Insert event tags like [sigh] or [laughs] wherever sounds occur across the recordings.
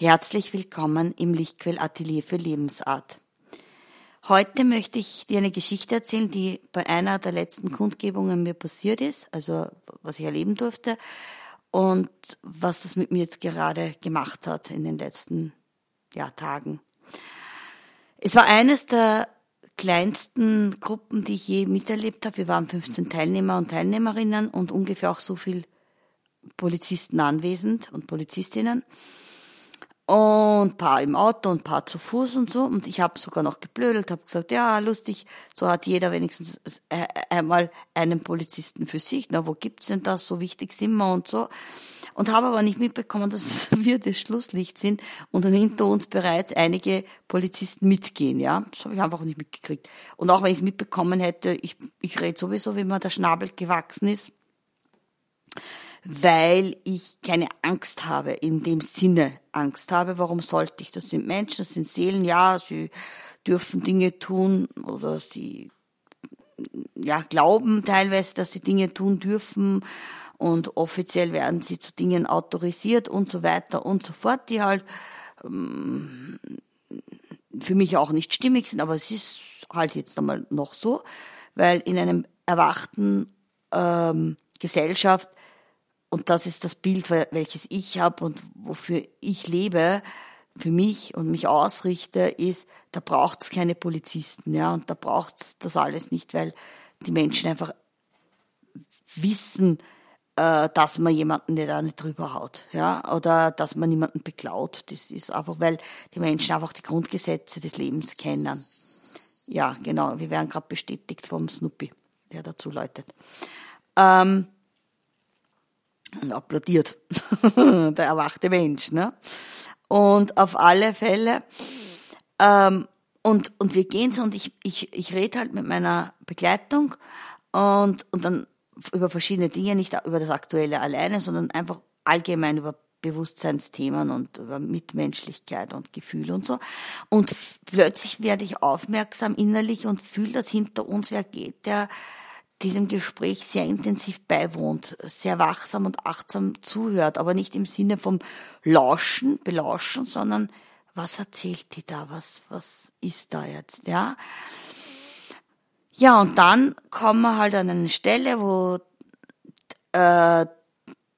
Herzlich willkommen im Lichtquell Atelier für Lebensart. Heute möchte ich dir eine Geschichte erzählen, die bei einer der letzten Kundgebungen mir passiert ist, also was ich erleben durfte und was das mit mir jetzt gerade gemacht hat in den letzten ja, Tagen. Es war eines der kleinsten Gruppen, die ich je miterlebt habe. Wir waren 15 Teilnehmer und Teilnehmerinnen und ungefähr auch so viel Polizisten anwesend und Polizistinnen und paar im Auto und paar zu Fuß und so. Und ich habe sogar noch geblödelt, habe gesagt, ja, lustig, so hat jeder wenigstens äh, einmal einen Polizisten für sich. Na, wo gibt's denn das? So wichtig sind wir und so. Und habe aber nicht mitbekommen, [laughs] dass wir das Schlusslicht sind und hinter uns bereits einige Polizisten mitgehen. Ja, das habe ich einfach nicht mitgekriegt. Und auch wenn ich es mitbekommen hätte, ich, ich rede sowieso, wie mir der Schnabel gewachsen ist weil ich keine Angst habe, in dem Sinne Angst habe. Warum sollte ich? Das sind Menschen, das sind Seelen, ja, sie dürfen Dinge tun oder sie ja, glauben teilweise, dass sie Dinge tun dürfen und offiziell werden sie zu Dingen autorisiert und so weiter und so fort, die halt ähm, für mich auch nicht stimmig sind, aber es ist halt jetzt einmal noch so, weil in einem erwachten ähm, Gesellschaft und das ist das Bild, welches ich habe und wofür ich lebe, für mich und mich ausrichte, ist, da braucht's keine Polizisten, ja, und da braucht's das alles nicht, weil die Menschen einfach wissen, äh, dass man jemanden nicht nicht drüber haut, ja, oder dass man niemanden beklaut. Das ist einfach, weil die Menschen einfach die Grundgesetze des Lebens kennen. Ja, genau. Wir werden gerade bestätigt vom Snoopy, der dazu läutet. Ähm, und applaudiert. [laughs] der erwachte Mensch, ne? Und auf alle Fälle, ähm, und, und wir gehen so und ich, ich, ich rede halt mit meiner Begleitung und, und dann über verschiedene Dinge, nicht über das Aktuelle alleine, sondern einfach allgemein über Bewusstseinsthemen und über Mitmenschlichkeit und Gefühle und so. Und plötzlich werde ich aufmerksam innerlich und fühle, dass hinter uns wer geht, der diesem Gespräch sehr intensiv beiwohnt, sehr wachsam und achtsam zuhört, aber nicht im Sinne vom Lauschen, Belauschen, sondern was erzählt die da, was, was ist da jetzt, ja? Ja, und dann kommen wir halt an eine Stelle, wo äh,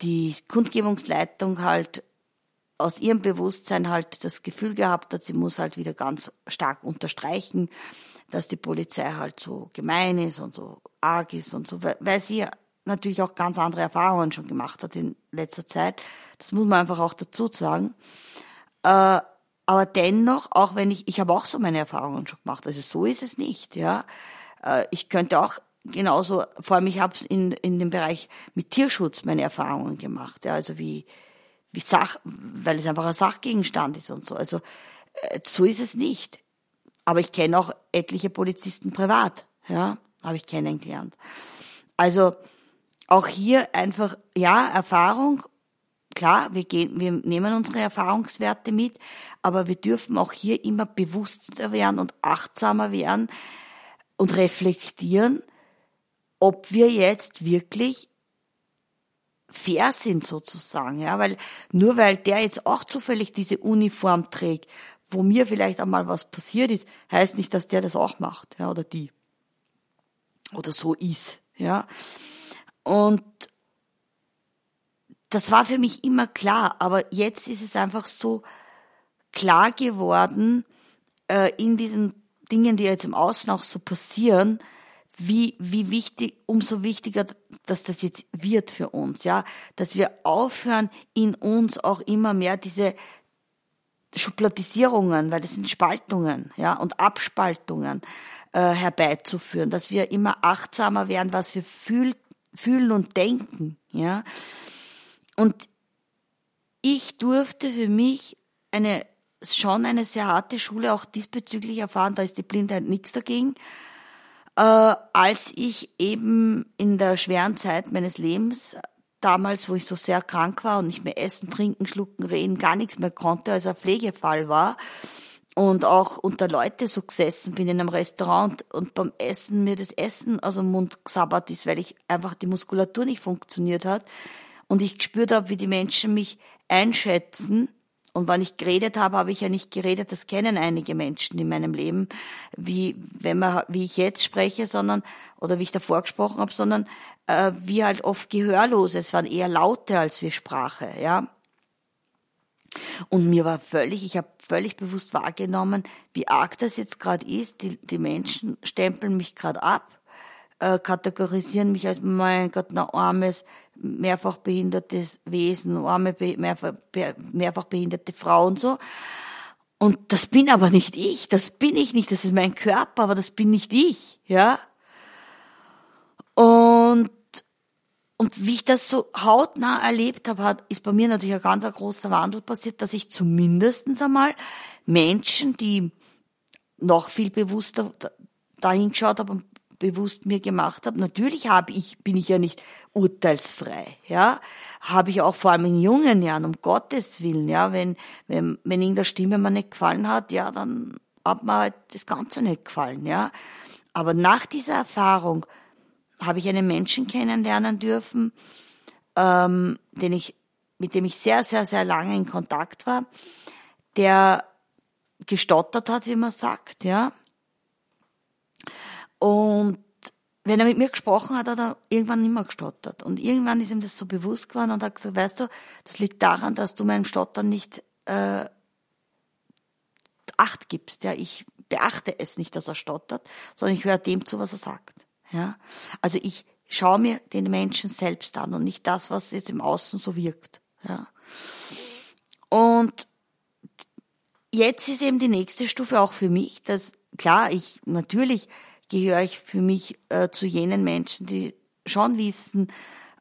die Kundgebungsleitung halt aus ihrem Bewusstsein halt das Gefühl gehabt hat, sie muss halt wieder ganz stark unterstreichen, dass die Polizei halt so gemein ist und so arg ist und so, weil sie natürlich auch ganz andere Erfahrungen schon gemacht hat in letzter Zeit. Das muss man einfach auch dazu sagen. Äh, aber dennoch, auch wenn ich, ich habe auch so meine Erfahrungen schon gemacht, also so ist es nicht, ja. Äh, ich könnte auch genauso, vor allem ich habe in, in dem Bereich mit Tierschutz meine Erfahrungen gemacht, ja, also wie, wie Sach, weil es einfach ein Sachgegenstand ist und so. Also äh, so ist es nicht. Aber ich kenne auch etliche Polizisten privat, ja, habe ich kennengelernt. Also auch hier einfach, ja, Erfahrung, klar, wir gehen, wir nehmen unsere Erfahrungswerte mit, aber wir dürfen auch hier immer bewusster werden und achtsamer werden und reflektieren, ob wir jetzt wirklich fair sind sozusagen, ja, weil nur weil der jetzt auch zufällig diese Uniform trägt, wo mir vielleicht einmal was passiert ist, heißt nicht, dass der das auch macht, ja, oder die. Oder so ist, ja. Und das war für mich immer klar, aber jetzt ist es einfach so klar geworden, äh, in diesen Dingen, die jetzt im Außen auch so passieren, wie, wie wichtig, umso wichtiger, dass das jetzt wird für uns, ja, dass wir aufhören, in uns auch immer mehr diese Schubladisierungen, weil das sind Spaltungen, ja, und Abspaltungen äh, herbeizuführen, dass wir immer achtsamer werden, was wir fühl, fühlen und denken, ja. Und ich durfte für mich eine schon eine sehr harte Schule auch diesbezüglich erfahren, da ist die Blindheit nichts dagegen, äh, als ich eben in der schweren Zeit meines Lebens damals, wo ich so sehr krank war und nicht mehr essen, trinken, schlucken, reden, gar nichts mehr konnte, als ein Pflegefall war und auch unter Leute so gesessen bin in einem Restaurant und beim Essen mir das Essen aus dem Mund gesabbert ist, weil ich einfach die Muskulatur nicht funktioniert hat und ich gespürt habe, wie die Menschen mich einschätzen, Und wenn ich geredet habe, habe ich ja nicht geredet, das kennen einige Menschen in meinem Leben, wie, wenn man, wie ich jetzt spreche, sondern, oder wie ich davor gesprochen habe, sondern, äh, wie halt oft gehörlos. Es waren eher Laute als wir Sprache, ja. Und mir war völlig, ich habe völlig bewusst wahrgenommen, wie arg das jetzt gerade ist. Die, die Menschen stempeln mich gerade ab, äh, kategorisieren mich als, mein Gott, ein armes, mehrfach behindertes Wesen, arme, mehrfach, mehrfach behinderte Frau und so. Und das bin aber nicht ich, das bin ich nicht, das ist mein Körper, aber das bin nicht ich, ja. Und und wie ich das so hautnah erlebt habe, ist bei mir natürlich ein ganz großer Wandel passiert, dass ich zumindestens einmal Menschen, die noch viel bewusster dahingeschaut habe und bewusst mir gemacht habe. Natürlich habe ich, bin ich ja nicht urteilsfrei, ja. Habe ich auch vor allem in jungen Jahren, um Gottes Willen, ja. Wenn, wenn, wenn in der Stimme mir nicht gefallen hat, ja, dann hat mir halt das Ganze nicht gefallen, ja. Aber nach dieser Erfahrung habe ich einen Menschen kennenlernen dürfen, ähm, den ich, mit dem ich sehr, sehr, sehr lange in Kontakt war, der gestottert hat, wie man sagt, ja. Und wenn er mit mir gesprochen hat, hat er irgendwann nicht mehr gestottert. Und irgendwann ist ihm das so bewusst geworden und hat gesagt, weißt du, das liegt daran, dass du meinem Stottern nicht äh, Acht gibst. Ja, ich beachte es nicht, dass er stottert, sondern ich höre dem zu, was er sagt. Ja? Also ich schaue mir den Menschen selbst an und nicht das, was jetzt im Außen so wirkt. Ja? Und jetzt ist eben die nächste Stufe auch für mich, dass klar, ich natürlich gehöre ich für mich äh, zu jenen Menschen, die schon wissen,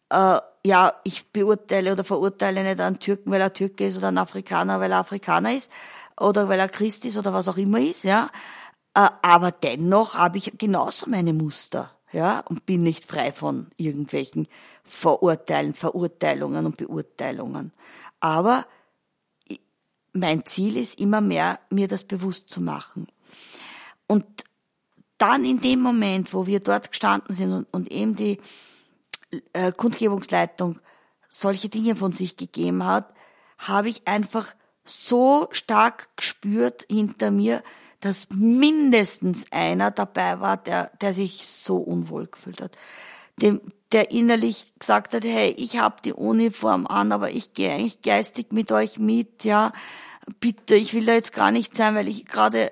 äh, ja, ich beurteile oder verurteile nicht einen Türken, weil er Türke ist oder einen Afrikaner, weil er Afrikaner ist oder weil er Christ ist oder was auch immer ist, ja. Äh, aber dennoch habe ich genauso meine Muster ja, und bin nicht frei von irgendwelchen Vorurteilen, Verurteilungen und Beurteilungen. Aber mein Ziel ist immer mehr, mir das bewusst zu machen. Und dann in dem Moment, wo wir dort gestanden sind und, und eben die äh, Kundgebungsleitung solche Dinge von sich gegeben hat, habe ich einfach so stark gespürt hinter mir, dass mindestens einer dabei war, der, der sich so unwohl gefühlt hat. Dem, der innerlich gesagt hat, hey, ich habe die Uniform an, aber ich gehe eigentlich geistig mit euch mit, ja. Bitte, ich will da jetzt gar nicht sein, weil ich gerade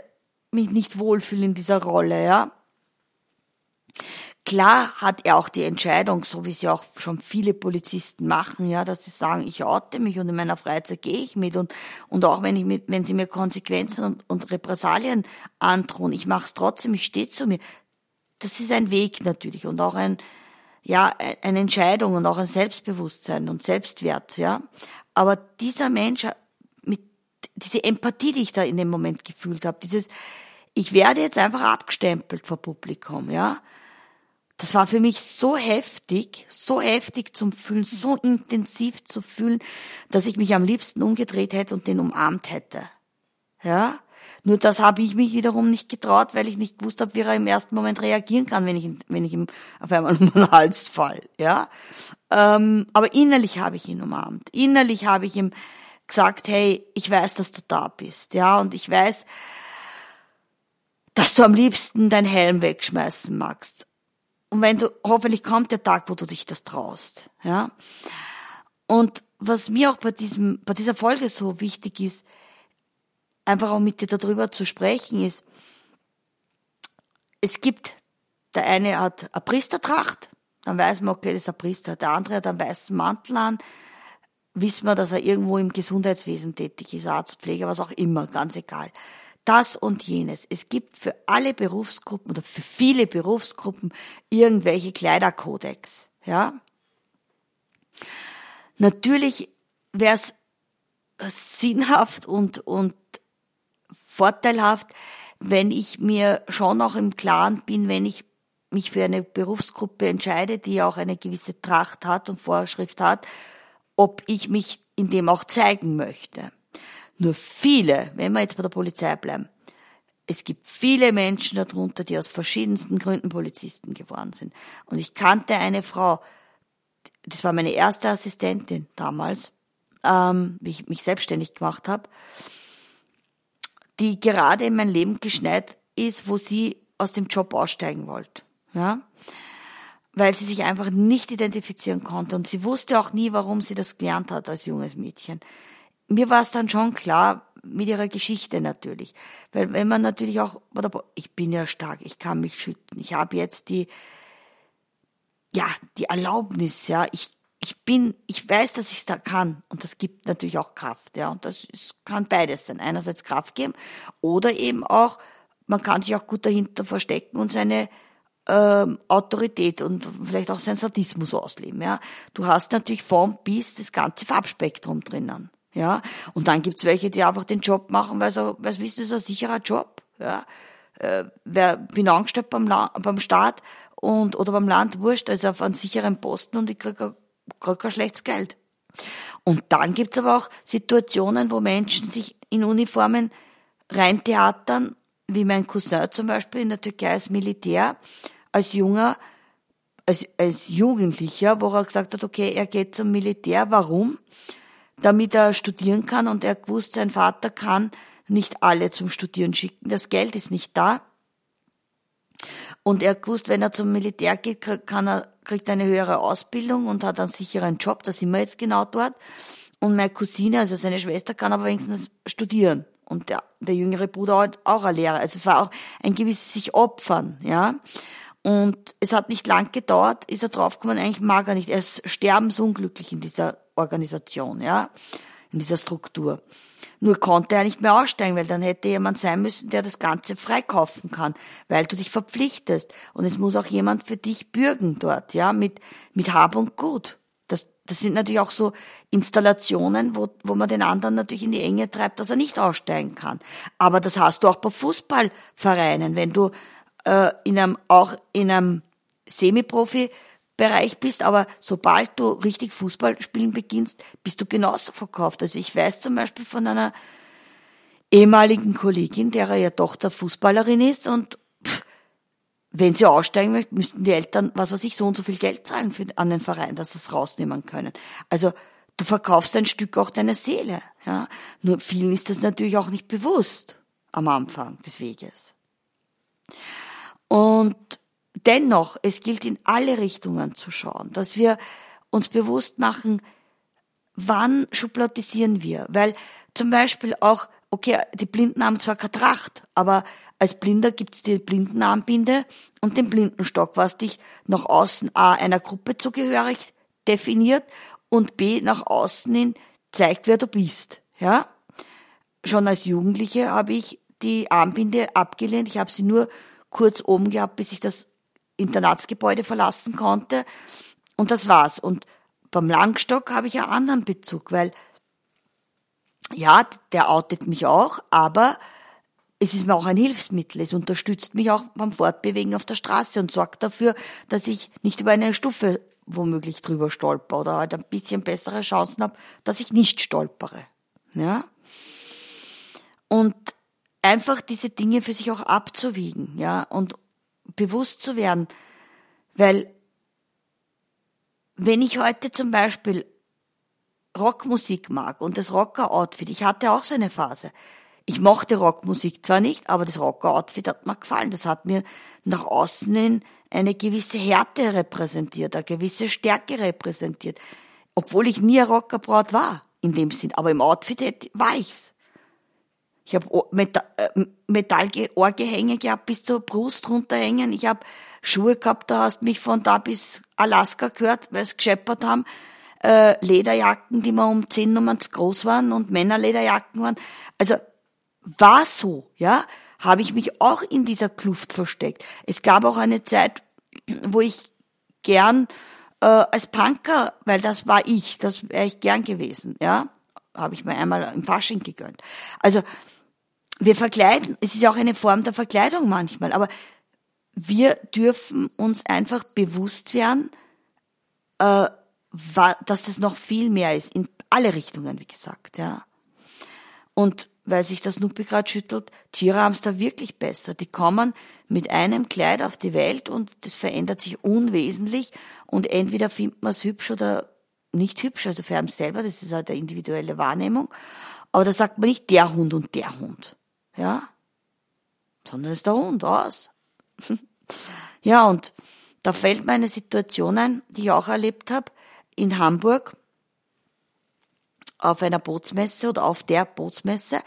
mich nicht wohlfühle in dieser Rolle, ja. Klar hat er auch die Entscheidung, so wie sie auch schon viele Polizisten machen, ja, dass sie sagen, ich oute mich und in meiner Freizeit gehe ich mit und, und auch wenn ich mit, wenn sie mir Konsequenzen und, und Repressalien androhen, ich mache es trotzdem, ich stehe zu mir. Das ist ein Weg natürlich und auch ein, ja, eine Entscheidung und auch ein Selbstbewusstsein und Selbstwert, ja. Aber dieser Mensch diese Empathie, die ich da in dem Moment gefühlt habe, dieses, ich werde jetzt einfach abgestempelt vor Publikum, ja das war für mich so heftig, so heftig zum Fühlen, so intensiv zu fühlen, dass ich mich am liebsten umgedreht hätte und den umarmt hätte. Ja? Nur das habe ich mich wiederum nicht getraut, weil ich nicht gewusst habe, wie er im ersten Moment reagieren kann, wenn ich, wenn ich ihm auf einmal [laughs] um den Hals fall. Ja? Ähm, aber innerlich habe ich ihn umarmt. Innerlich habe ich ihm gesagt, hey, ich weiß, dass du da bist. Ja, und ich weiß, dass du am liebsten dein Helm wegschmeißen magst. Und wenn du, hoffentlich kommt der Tag, wo du dich das traust, ja. Und was mir auch bei diesem, bei dieser Folge so wichtig ist, einfach auch mit dir darüber zu sprechen, ist, es gibt, der eine hat eine Priestertracht, dann weiß man, okay, das ist ein Priester. Der andere hat einen weißen Mantel an, wissen wir, dass er irgendwo im Gesundheitswesen tätig ist, Arztpfleger, was auch immer, ganz egal das und jenes. Es gibt für alle Berufsgruppen oder für viele Berufsgruppen irgendwelche Kleiderkodex, ja. Natürlich wäre es sinnhaft und, und vorteilhaft, wenn ich mir schon auch im Klaren bin, wenn ich mich für eine Berufsgruppe entscheide, die auch eine gewisse Tracht hat und Vorschrift hat, ob ich mich in dem auch zeigen möchte. Nur viele, wenn wir jetzt bei der Polizei bleiben, es gibt viele Menschen darunter, die aus verschiedensten Gründen Polizisten geworden sind. Und ich kannte eine Frau, das war meine erste Assistentin damals, ähm, wie ich mich selbstständig gemacht habe, die gerade in mein Leben geschneit ist, wo sie aus dem Job aussteigen wollte. Ja? Weil sie sich einfach nicht identifizieren konnte und sie wusste auch nie, warum sie das gelernt hat als junges Mädchen. Mir war es dann schon klar, mit ihrer Geschichte natürlich. Weil wenn man natürlich auch, ich bin ja stark, ich kann mich schütten. Ich habe jetzt die, ja, die Erlaubnis, ja, ich, ich bin, ich weiß, dass ich es da kann und das gibt natürlich auch Kraft, ja, und das ist, kann beides sein. Einerseits Kraft geben oder eben auch, man kann sich auch gut dahinter verstecken und seine ähm, Autorität und vielleicht auch seinen Sadismus ausleben, ja. Du hast natürlich vom bis das ganze Farbspektrum drinnen. Ja, und dann gibt's welche, die einfach den Job machen, weil so, weil wissen, das ist ein sicherer Job. Ja, äh, wer bin angestellt beim, La beim Staat und oder beim Land, wurscht, also auf einen sicheren Posten und ich krieg, krieg kein schlechtes Geld. Und dann gibt's aber auch Situationen, wo Menschen sich in Uniformen reintheatern, wie mein Cousin zum Beispiel in der Türkei als Militär, als junger, als, als Jugendlicher, wo er gesagt hat, okay, er geht zum Militär. Warum? damit er studieren kann und er gewusst, sein Vater kann nicht alle zum Studieren schicken, das Geld ist nicht da. Und er gewusst, wenn er zum Militär geht, kann er, kriegt er eine höhere Ausbildung und hat einen sicheren Job, da sind wir jetzt genau dort. Und meine Cousine, also seine Schwester, kann aber wenigstens studieren. Und der, der jüngere Bruder auch eine Lehre. Also es war auch ein gewisses sich opfern, ja. Und es hat nicht lang gedauert, ist er draufgekommen, eigentlich mag er nicht. Er ist sterbensunglücklich in dieser Organisation, ja, in dieser Struktur. Nur konnte er nicht mehr aussteigen, weil dann hätte jemand sein müssen, der das Ganze freikaufen kann, weil du dich verpflichtest. Und es muss auch jemand für dich bürgen dort, ja, mit, mit Hab und Gut. Das, sind natürlich auch so Installationen, wo, wo man den anderen natürlich in die Enge treibt, dass er nicht aussteigen kann. Aber das hast du auch bei Fußballvereinen, wenn du äh, in einem, auch in einem Semiprofi Bereich bist, aber sobald du richtig Fußball spielen beginnst, bist du genauso verkauft. Also ich weiß zum Beispiel von einer ehemaligen Kollegin, derer ja Tochter Fußballerin ist und wenn sie aussteigen möchte, müssten die Eltern, was weiß ich, so und so viel Geld zahlen für, an den Verein, dass sie es rausnehmen können. Also du verkaufst ein Stück auch deiner Seele. Ja? Nur vielen ist das natürlich auch nicht bewusst am Anfang des Weges. Und dennoch, es gilt in alle Richtungen zu schauen, dass wir uns bewusst machen, wann schubladisieren wir? Weil zum Beispiel auch, okay, die Blinden haben zwar keine Tracht, aber als Blinder gibt's die Blindenarmbinde und den Blindenstock, was dich nach außen A einer Gruppe zugehörig definiert und B nach außen hin zeigt, wer du bist. Ja? Schon als Jugendliche habe ich die Armbinde abgelehnt. Ich habe sie nur kurz oben gehabt, bis ich das Internatsgebäude verlassen konnte. Und das war's. Und beim Langstock habe ich einen anderen Bezug, weil ja, der outet mich auch, aber es ist mir auch ein Hilfsmittel. Es unterstützt mich auch beim Fortbewegen auf der Straße und sorgt dafür, dass ich nicht über eine Stufe womöglich drüber stolper oder halt ein bisschen bessere Chancen habe, dass ich nicht stolpere. Ja? Und einfach diese Dinge für sich auch abzuwiegen, ja, und bewusst zu werden, weil wenn ich heute zum Beispiel Rockmusik mag und das Rocker-Outfit, ich hatte auch so eine Phase. Ich mochte Rockmusik zwar nicht, aber das Rocker-Outfit hat mir gefallen. Das hat mir nach außen hin eine gewisse Härte repräsentiert, eine gewisse Stärke repräsentiert. Obwohl ich nie ein Rockerbraut war, in dem Sinn. Aber im Outfit war ich's. Ich habe äh, Metallgehänge gehabt bis zur Brust runterhängen. Ich habe Schuhe gehabt, da hast mich von da bis Alaska gehört, weil es gescheppert haben. Äh, Lederjacken, die mir um zehn Nummern zu groß waren und Männerlederjacken waren. Also war so, ja, habe ich mich auch in dieser Kluft versteckt. Es gab auch eine Zeit, wo ich gern äh, als Punker, weil das war ich, das wäre ich gern gewesen, ja, habe ich mir einmal im Fasching gegönnt. Also wir verkleiden, es ist auch eine Form der Verkleidung manchmal, aber wir dürfen uns einfach bewusst werden, äh, dass das noch viel mehr ist, in alle Richtungen, wie gesagt, ja. Und weil sich das Nuppi gerade schüttelt, Tiere haben es da wirklich besser. Die kommen mit einem Kleid auf die Welt und das verändert sich unwesentlich und entweder findet man es hübsch oder nicht hübsch, also für einen selber, das ist halt eine individuelle Wahrnehmung. Aber da sagt man nicht der Hund und der Hund, ja, sondern es ist der Hund aus. [laughs] ja, und da fällt mir eine Situation ein, die ich auch erlebt habe in Hamburg auf einer Bootsmesse oder auf der Bootsmesse.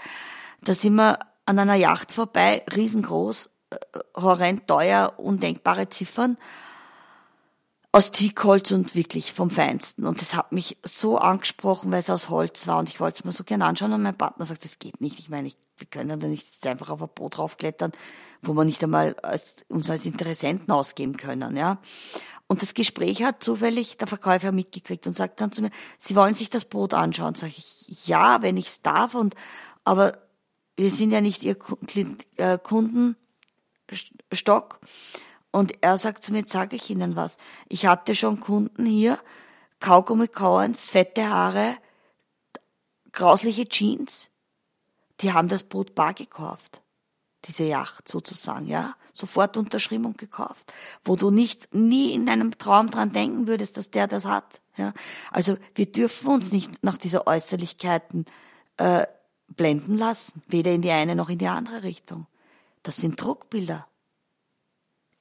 Da sind wir an einer Yacht vorbei, riesengroß, äh, horrend teuer, undenkbare Ziffern aus Teakholz und wirklich vom Feinsten. Und das hat mich so angesprochen, weil es aus Holz war und ich wollte es mir so gerne anschauen und mein Partner sagt, das geht nicht. Ich meine, ich, wir können da nicht einfach auf ein Boot raufklettern, wo wir nicht einmal als, uns als Interessenten ausgeben können, ja. Und das Gespräch hat zufällig der Verkäufer mitgekriegt und sagt dann zu mir, Sie wollen sich das Boot anschauen. Sag ich, ja, wenn ich es darf und, aber wir sind ja nicht Ihr äh, Kundenstock. Und er sagt zu mir, jetzt sage ich Ihnen was. Ich hatte schon Kunden hier, Kaugummi kauen, fette Haare, grausliche Jeans. Die haben das Boot bar gekauft. Diese Yacht sozusagen, ja. Sofort unterschrieben und gekauft. Wo du nicht, nie in deinem Traum dran denken würdest, dass der das hat, ja. Also, wir dürfen uns nicht nach dieser Äußerlichkeiten, äh, blenden lassen. Weder in die eine noch in die andere Richtung. Das sind Druckbilder.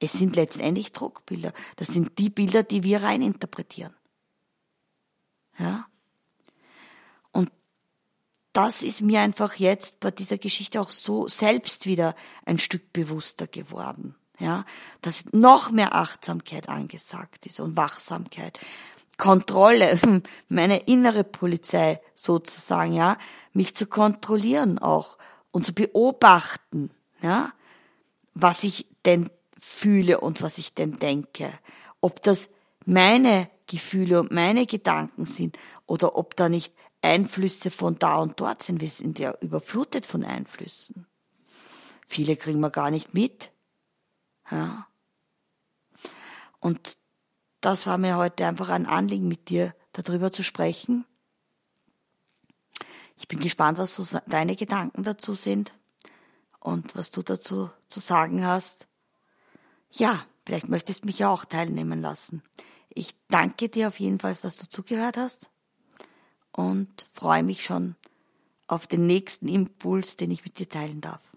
Es sind letztendlich Druckbilder. Das sind die Bilder, die wir reininterpretieren. Ja? Das ist mir einfach jetzt bei dieser Geschichte auch so selbst wieder ein Stück bewusster geworden. Ja, dass noch mehr Achtsamkeit angesagt ist und Wachsamkeit. Kontrolle, [laughs] meine innere Polizei sozusagen, ja, mich zu kontrollieren auch und zu beobachten, ja, was ich denn fühle und was ich denn denke. Ob das meine Gefühle und meine Gedanken sind oder ob da nicht Einflüsse von da und dort sind. Wir sind ja überflutet von Einflüssen. Viele kriegen wir gar nicht mit. Ja. Und das war mir heute einfach ein Anliegen, mit dir darüber zu sprechen. Ich bin gespannt, was so deine Gedanken dazu sind und was du dazu zu sagen hast. Ja, vielleicht möchtest du mich ja auch teilnehmen lassen. Ich danke dir auf jeden Fall, dass du zugehört hast und freue mich schon auf den nächsten Impuls, den ich mit dir teilen darf.